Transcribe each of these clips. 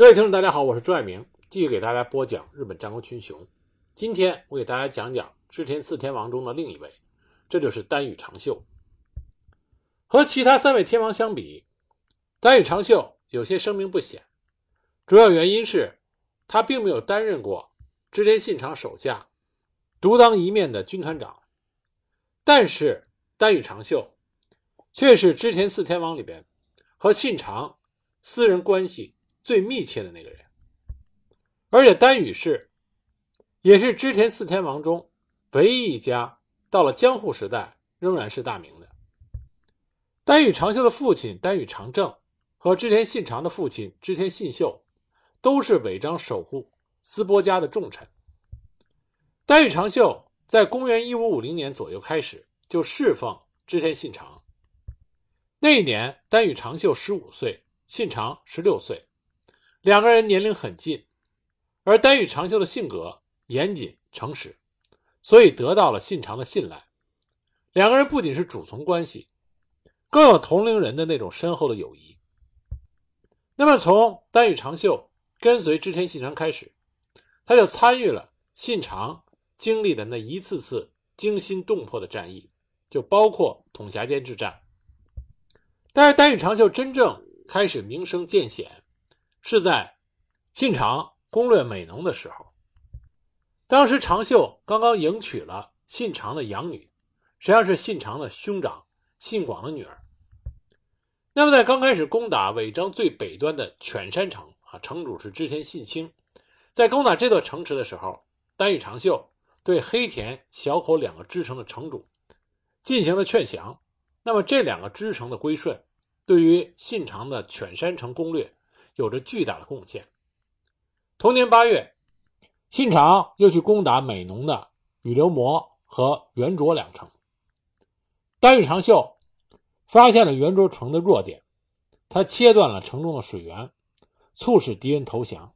各位听众，大家好，我是朱爱明，继续给大家播讲日本战国群雄。今天我给大家讲讲织田四天王中的另一位，这就是丹羽长秀。和其他三位天王相比，丹羽长秀有些声名不显，主要原因是他并没有担任过织田信长手下独当一面的军团长，但是丹羽长秀却是织田四天王里边和信长私人关系。最密切的那个人，而且丹羽氏也是织田四天王中唯一一家到了江户时代仍然是大名的。丹羽长秀的父亲丹羽长政和织田信长的父亲织田信秀都是尾张守护斯波家的重臣。丹羽长秀在公元一五五零年左右开始就侍奉织田信长。那一年，丹羽长秀十五岁，信长十六岁。两个人年龄很近，而丹羽长秀的性格严谨诚实，所以得到了信长的信赖。两个人不仅是主从关系，更有同龄人的那种深厚的友谊。那么，从丹羽长秀跟随织田信长开始，他就参与了信长经历的那一次次惊心动魄的战役，就包括统辖间之战。但是，丹羽长秀真正开始名声渐显。是在信长攻略美浓的时候，当时长秀刚刚迎娶了信长的养女，实际上是信长的兄长信广的女儿。那么在刚开始攻打尾张最北端的犬山城啊，城主是织田信清，在攻打这座城池的时候，丹羽长秀对黑田、小口两个支城的城主进行了劝降。那么这两个支城的归顺，对于信长的犬山城攻略。有着巨大的贡献。同年八月，信长又去攻打美浓的羽流摩和圆卓两城。丹羽长秀发现了圆卓城的弱点，他切断了城中的水源，促使敌人投降。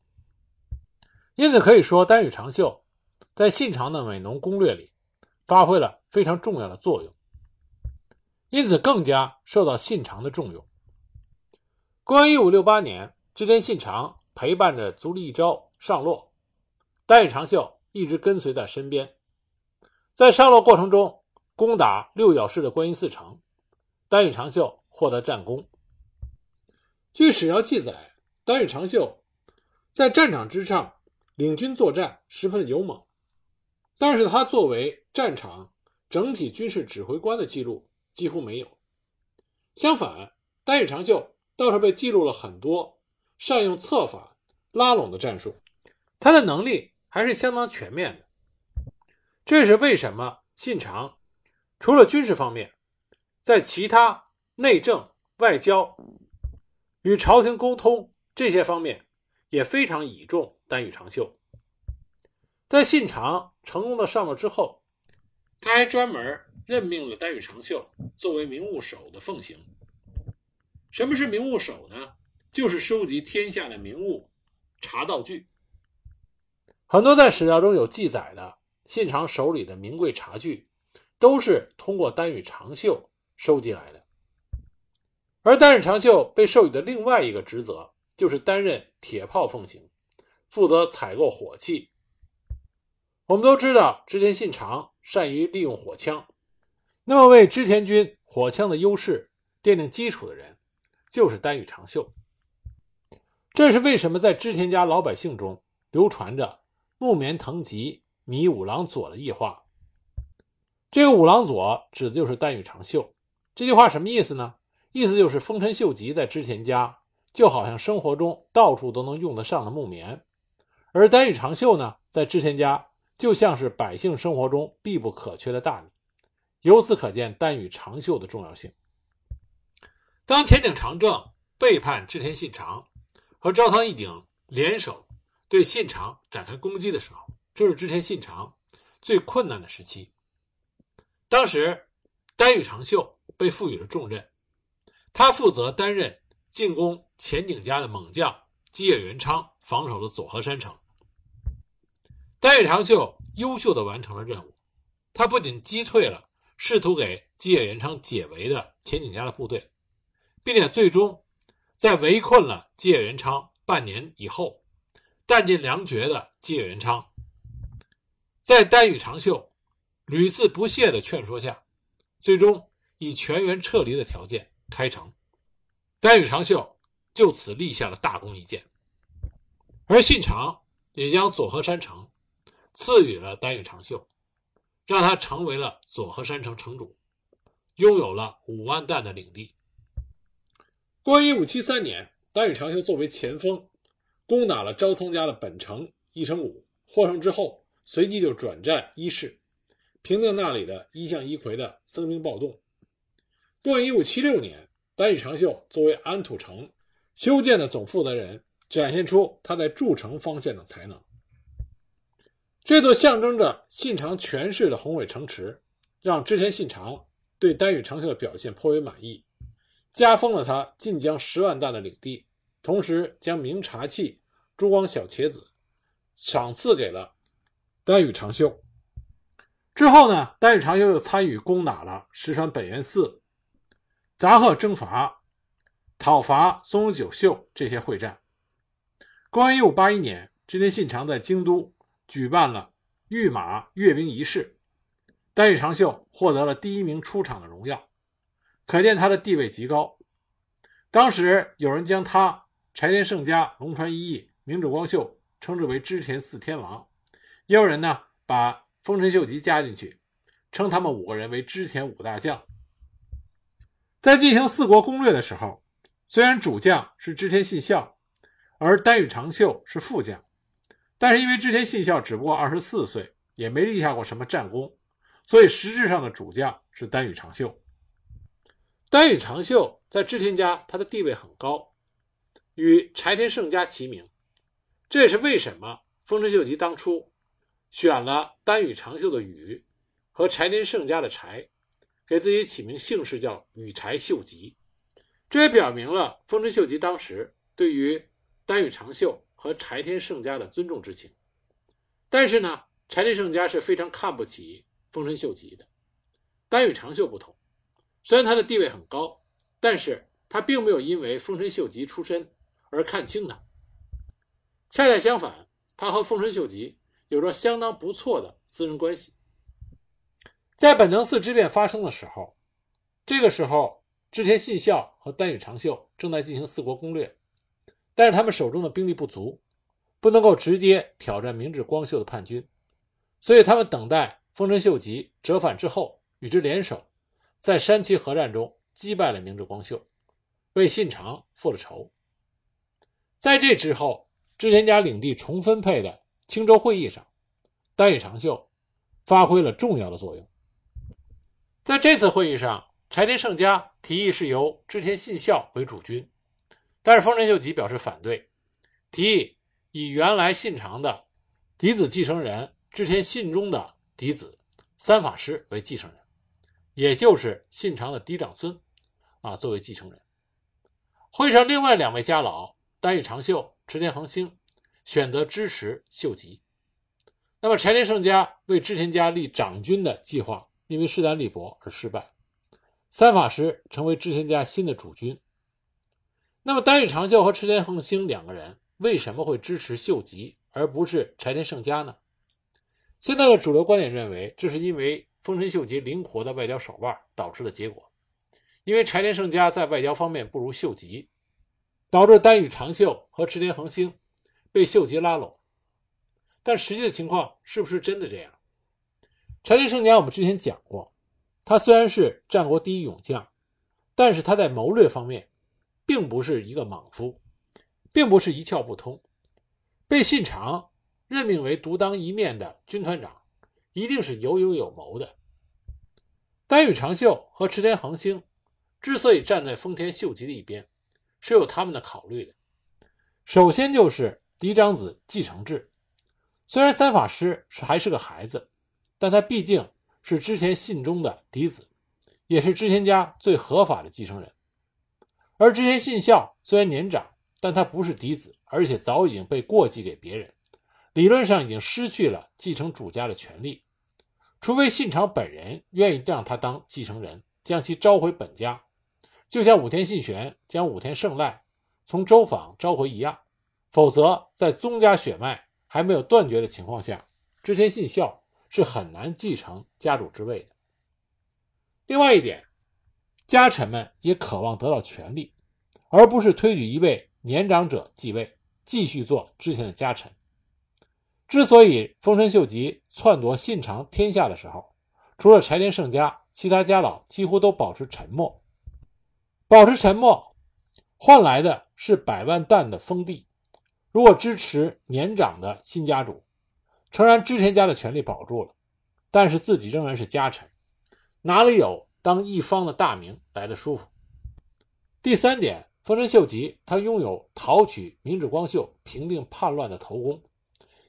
因此可以说，丹羽长秀在信长的美浓攻略里发挥了非常重要的作用，因此更加受到信长的重用。公元一五六八年。织田信长陪伴着足利义昭上洛，丹羽长秀一直跟随在身边。在上洛过程中，攻打六角氏的观音寺城，丹羽长秀获得战功。据史料记载，丹羽长秀在战场之上领军作战十分的勇猛，但是他作为战场整体军事指挥官的记录几乎没有。相反，丹羽长秀倒是被记录了很多。善用策法拉拢的战术，他的能力还是相当全面的。这是为什么信长除了军事方面，在其他内政、外交、与朝廷沟通这些方面也非常倚重丹羽长秀。在信长成功的上了之后，他还专门任命了丹羽长秀作为名务守的奉行。什么是名务守呢？就是收集天下的名物、茶道具，很多在史料中有记载的信长手里的名贵茶具，都是通过丹羽长秀收集来的。而丹羽长秀被授予的另外一个职责，就是担任铁炮奉行，负责采购火器。我们都知道，织田信长善于利用火枪，那么为织田军火枪的优势奠定基础的人，就是丹羽长秀。这是为什么在织田家老百姓中流传着“木棉藤吉米五郎佐”的异话。这个五郎佐指的就是丹羽长秀。这句话什么意思呢？意思就是丰臣秀吉在织田家就好像生活中到处都能用得上的木棉，而丹羽长秀呢，在织田家就像是百姓生活中必不可缺的大米。由此可见丹羽长秀的重要性。当前井长政背叛织田信长。和朝仓义景联手对信长展开攻击的时候，这是之前信长最困难的时期。当时，丹羽长秀被赋予了重任，他负责担任进攻前景家的猛将基野元昌防守的佐和山城。丹羽长秀优秀的完成了任务，他不仅击退了试图给基野元昌解围的前景家的部队，并且最终。在围困了吉野元昌半年以后，弹尽粮绝的吉野元昌，在丹羽长秀屡次不懈的劝说下，最终以全员撤离的条件开城。丹羽长秀就此立下了大功一件，而信长也将佐贺山城赐予了丹羽长秀，让他成为了佐贺山城城主，拥有了五万担的领地。公元一五七三年，丹羽长秀作为前锋，攻打了朝仓家的本城伊城谷，获胜之后，随即就转战伊势，平定那里的一向一揆的僧兵暴动。公元一五七六年，丹羽长秀作为安土城修建的总负责人，展现出他在筑城方向的才能。这座象征着信长权势的宏伟城池，让织田信长对丹羽长秀的表现颇为满意。加封了他晋江十万担的领地，同时将明茶器、珠光小茄子赏赐给了丹羽长秀。之后呢，丹羽长秀又参与攻打了石川本愿寺、杂贺征伐、讨伐松永久秀这些会战。公元一五八一年，织田信长在京都举办了御马阅兵仪式，丹羽长秀获得了第一名出场的荣耀。可见他的地位极高。当时有人将他、柴田胜家、龙川一义、明智光秀称之为织田四天王，也有人呢把丰臣秀吉加进去，称他们五个人为织田五大将。在进行四国攻略的时候，虽然主将是织田信孝，而丹羽长秀是副将，但是因为织田信孝只不过二十四岁，也没立下过什么战功，所以实质上的主将是丹羽长秀。丹羽长秀在织田家，他的地位很高，与柴田胜家齐名。这也是为什么丰臣秀吉当初选了丹羽长秀的羽和柴田胜家的柴，给自己起名姓氏叫羽柴秀吉。这也表明了丰臣秀吉当时对于丹羽长秀和柴田胜家的尊重之情。但是呢，柴田胜家是非常看不起丰臣秀吉的，丹羽长秀不同。虽然他的地位很高，但是他并没有因为丰臣秀吉出身而看轻他。恰恰相反，他和丰臣秀吉有着相当不错的私人关系。在本能寺之变发生的时候，这个时候织田信孝和丹羽长秀正在进行四国攻略，但是他们手中的兵力不足，不能够直接挑战明智光秀的叛军，所以他们等待丰臣秀吉折返之后与之联手。在山崎合战中击败了明智光秀，为信长复了仇。在这之后，织田家领地重分配的青州会议上，丹羽长秀发挥了重要的作用。在这次会议上，柴田胜家提议是由织田信孝为主君，但是丰臣秀吉表示反对，提议以原来信长的嫡子继承人织田信忠的嫡子三法师为继承人。也就是信长的嫡长孙，啊，作为继承人。会上另外两位家老丹羽长秀、池田恒兴选择支持秀吉。那么柴田胜家为织田家立长君的计划，因为势单力薄而失败。三法师成为织田家新的主君。那么丹羽长秀和池田恒兴两个人为什么会支持秀吉而不是柴田胜家呢？现在的主流观点认为，这是因为。丰臣秀吉灵活的外交手腕导致的结果，因为柴田胜家在外交方面不如秀吉，导致丹羽长秀和池田恒兴被秀吉拉拢。但实际的情况是不是真的这样？柴田胜家我们之前讲过，他虽然是战国第一勇将，但是他在谋略方面并不是一个莽夫，并不是一窍不通，被信长任命为独当一面的军团长。一定是有勇有谋的。丹羽长秀和池田恒兴之所以站在丰田秀吉的一边，是有他们的考虑的。首先就是嫡长子继承制。虽然三法师是还是个孩子，但他毕竟是织田信忠的嫡子，也是织田家最合法的继承人。而织田信孝虽然年长，但他不是嫡子，而且早已经被过继给别人，理论上已经失去了继承主家的权利。除非信长本人愿意让他当继承人，将其召回本家，就像武田信玄将武田胜赖从周访召回一样，否则在宗家血脉还没有断绝的情况下，织田信孝是很难继承家主之位的。另外一点，家臣们也渴望得到权力，而不是推举一位年长者继位，继续做之前的家臣。之所以丰臣秀吉篡夺信长天下的时候，除了柴田胜家，其他家老几乎都保持沉默。保持沉默，换来的是百万担的封地。如果支持年长的新家主，诚然织田家的权力保住了，但是自己仍然是家臣，哪里有当一方的大名来的舒服？第三点，丰臣秀吉他拥有讨取明智光秀、平定叛乱的头功，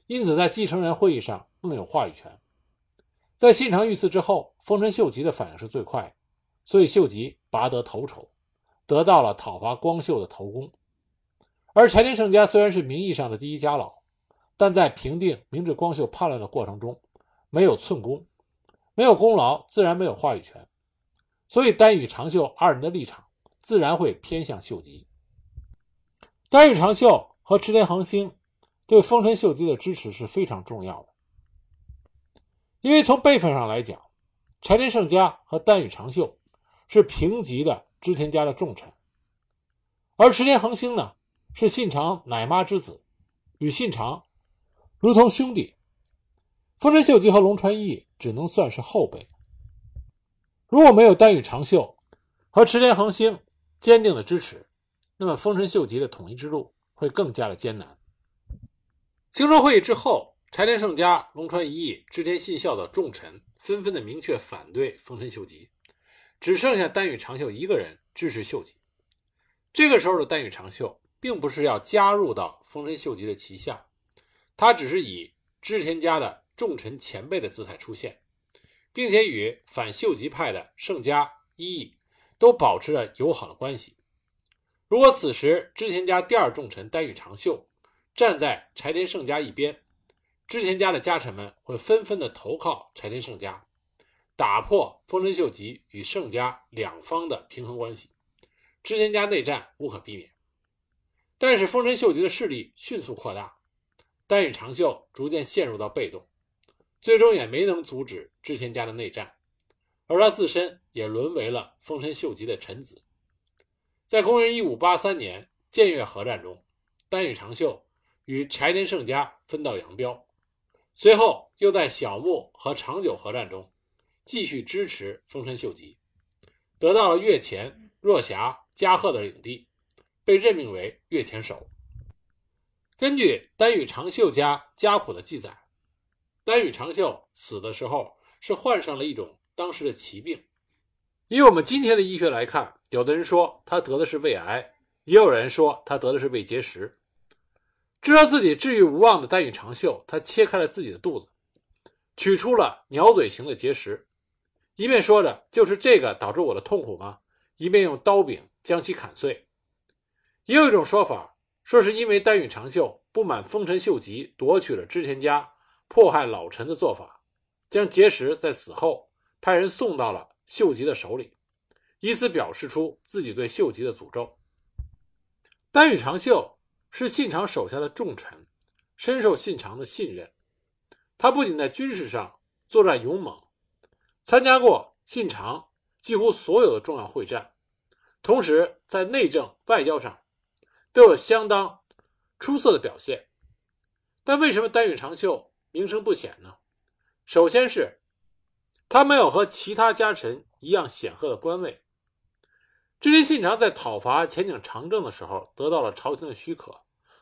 因此在继承人会议上更有话语权。在信长遇刺之后，丰臣秀吉的反应是最快，所以秀吉拔得头筹，得到了讨伐光秀的头功。而柴田胜家虽然是名义上的第一家老，但在平定明治光秀叛乱的过程中没有寸功，没有功劳，自然没有话语权。所以丹羽长秀二人的立场自然会偏向秀吉。丹羽长秀和池田恒星对丰臣秀吉的支持是非常重要的。因为从辈分上来讲，柴田胜家和丹羽长秀是平级的织田家的重臣，而池田恒星呢是信长奶妈之子，与信长如同兄弟。丰臣秀吉和龙川义只能算是后辈。如果没有丹羽长秀和池田恒星坚定的支持，那么丰臣秀吉的统一之路会更加的艰难。青州会议之后。柴田胜家、龙川一义、织田信孝的重臣纷纷的明确反对丰臣秀吉，只剩下丹羽长秀一个人支持秀吉。这个时候的丹羽长秀并不是要加入到丰臣秀吉的旗下，他只是以织田家的重臣前辈的姿态出现，并且与反秀吉派的胜家、一义都保持着友好的关系。如果此时织田家第二重臣丹羽长秀站在柴田胜家一边，织田家的家臣们会纷纷的投靠柴田胜家，打破丰臣秀吉与胜家两方的平衡关系，织田家内战无可避免。但是丰臣秀吉的势力迅速扩大，丹羽长秀逐渐陷入到被动，最终也没能阻止织田家的内战，而他自身也沦为了丰臣秀吉的臣子。在公元一五八三年建越合战中，丹羽长秀与柴田胜家分道扬镳。随后又在小牧和长久合战中继续支持丰臣秀吉，得到了越前、若狭、加贺的领地，被任命为越前守。根据丹羽长秀家家谱的记载，丹羽长秀死的时候是患上了一种当时的奇病。以我们今天的医学来看，有的人说他得的是胃癌，也有人说他得的是胃结石。知道自己治愈无望的丹羽长秀，他切开了自己的肚子，取出了鸟嘴形的结石，一面说着“就是这个导致我的痛苦吗”，一面用刀柄将其砍碎。也有一种说法，说是因为丹羽长秀不满丰臣秀吉夺取了织田家、迫害老臣的做法，将结石在死后派人送到了秀吉的手里，以此表示出自己对秀吉的诅咒。丹羽长秀。是信长手下的重臣，深受信长的信任。他不仅在军事上作战勇猛，参加过信长几乎所有的重要会战，同时在内政、外交上都有相当出色的表现。但为什么丹羽长秀名声不显呢？首先是他没有和其他家臣一样显赫的官位。织田信长在讨伐前景长政的时候，得到了朝廷的许可。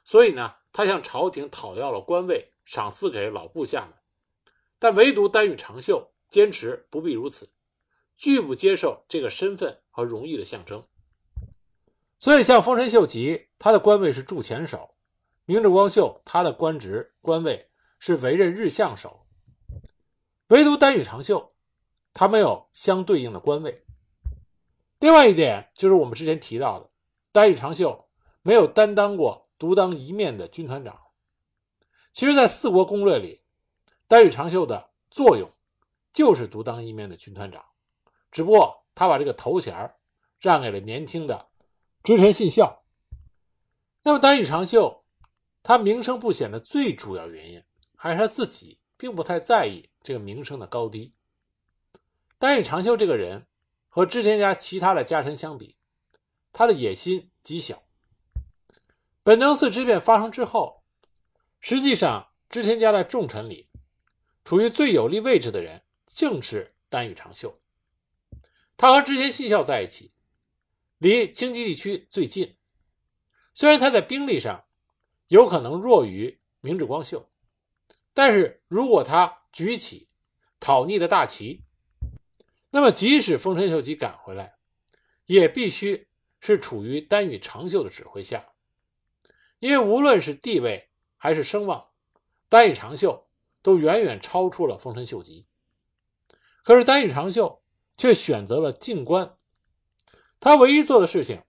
所以呢，他向朝廷讨要了官位，赏赐给老部下们。但唯独丹羽长秀坚持不必如此，拒不接受这个身份和荣誉的象征。所以，像丰臣秀吉，他的官位是驻前守；明治光秀，他的官职官位是委任日相守。唯独丹羽长秀，他没有相对应的官位。另外一点就是我们之前提到的，丹羽长秀没有担当过。独当一面的军团长，其实，在四国攻略里，丹羽长秀的作用就是独当一面的军团长，只不过他把这个头衔让给了年轻的织田信孝。那么，丹羽长秀他名声不显的最主要原因，还是他自己并不太在意这个名声的高低。丹羽长秀这个人和织田家其他的家臣相比，他的野心极小。本能寺之变发生之后，实际上织田家的重臣里，处于最有利位置的人正是丹羽长秀。他和织田信孝在一起，离京畿地区最近。虽然他在兵力上有可能弱于明智光秀，但是如果他举起讨逆的大旗，那么即使丰臣秀吉赶回来，也必须是处于丹羽长秀的指挥下，因为无论是地位还是声望，丹羽长秀都远远超出了丰臣秀吉。可是丹羽长秀却选择了静观，他唯一做的事情。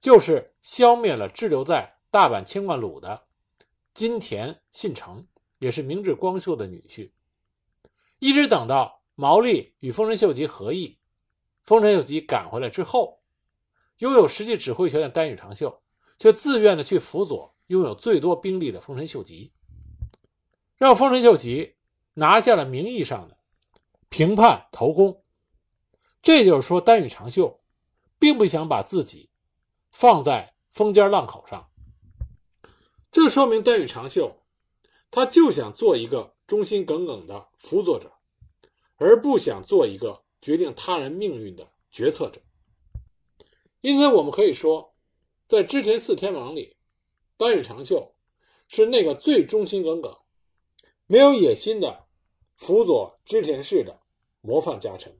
就是消灭了滞留在大阪千贯鲁的金田信成，也是明智光秀的女婿。一直等到毛利与丰臣秀吉合议，丰臣秀吉赶回来之后，拥有实际指挥权的丹羽长秀却自愿的去辅佐拥有最多兵力的丰臣秀吉，让丰臣秀吉拿下了名义上的平叛头功。这就是说，丹羽长秀并不想把自己。放在风尖浪口上，这说明丹羽长秀，他就想做一个忠心耿耿的辅佐者，而不想做一个决定他人命运的决策者。因此，我们可以说，在织田四天王里，丹羽长秀是那个最忠心耿耿、没有野心的辅佐织田氏的模范家臣。